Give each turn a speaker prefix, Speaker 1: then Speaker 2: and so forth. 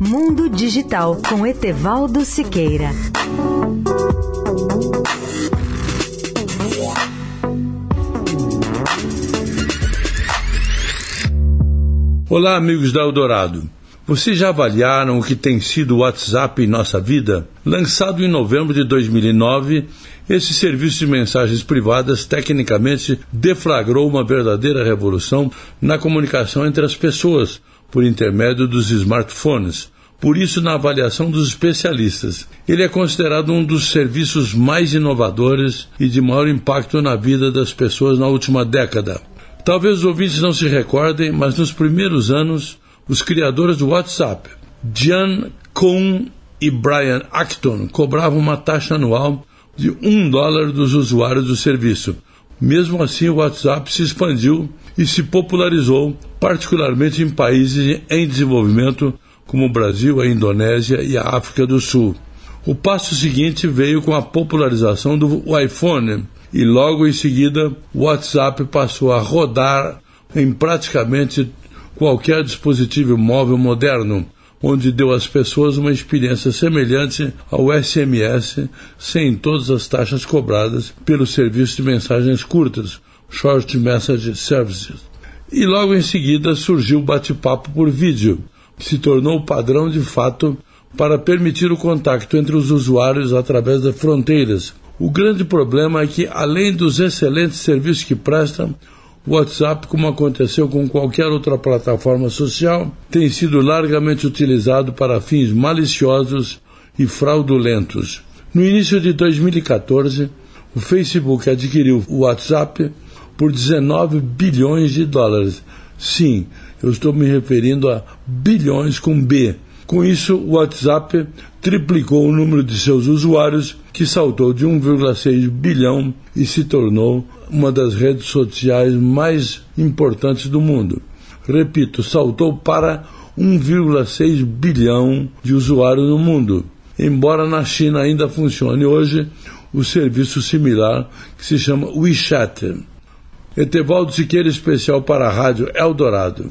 Speaker 1: Mundo Digital com Etevaldo Siqueira.
Speaker 2: Olá, amigos da Eldorado. Vocês já avaliaram o que tem sido o WhatsApp em nossa vida? Lançado em novembro de 2009, esse serviço de mensagens privadas tecnicamente deflagrou uma verdadeira revolução na comunicação entre as pessoas por intermédio dos smartphones. Por isso, na avaliação dos especialistas, ele é considerado um dos serviços mais inovadores e de maior impacto na vida das pessoas na última década. Talvez os ouvintes não se recordem, mas nos primeiros anos, os criadores do WhatsApp, Jan Kuhn e Brian Acton, cobravam uma taxa anual de um dólar dos usuários do serviço. Mesmo assim, o WhatsApp se expandiu e se popularizou, particularmente em países em desenvolvimento como o Brasil, a Indonésia e a África do Sul. O passo seguinte veio com a popularização do iPhone, e logo em seguida o WhatsApp passou a rodar em praticamente qualquer dispositivo móvel moderno, onde deu às pessoas uma experiência semelhante ao SMS, sem todas as taxas cobradas pelo serviço de mensagens curtas, Short Message Services. E logo em seguida surgiu o bate-papo por vídeo, que se tornou padrão de fato para permitir o contato entre os usuários através das fronteiras, o grande problema é que, além dos excelentes serviços que prestam, WhatsApp, como aconteceu com qualquer outra plataforma social, tem sido largamente utilizado para fins maliciosos e fraudulentos. No início de 2014, o Facebook adquiriu o WhatsApp por 19 bilhões de dólares. Sim, eu estou me referindo a bilhões com B. Com isso, o WhatsApp triplicou o número de seus usuários, que saltou de 1,6 bilhão e se tornou uma das redes sociais mais importantes do mundo. Repito, saltou para 1,6 bilhão de usuários no mundo. Embora na China ainda funcione hoje o serviço similar que se chama WeChat. Etevaldo Siqueira, especial para a Rádio Eldorado.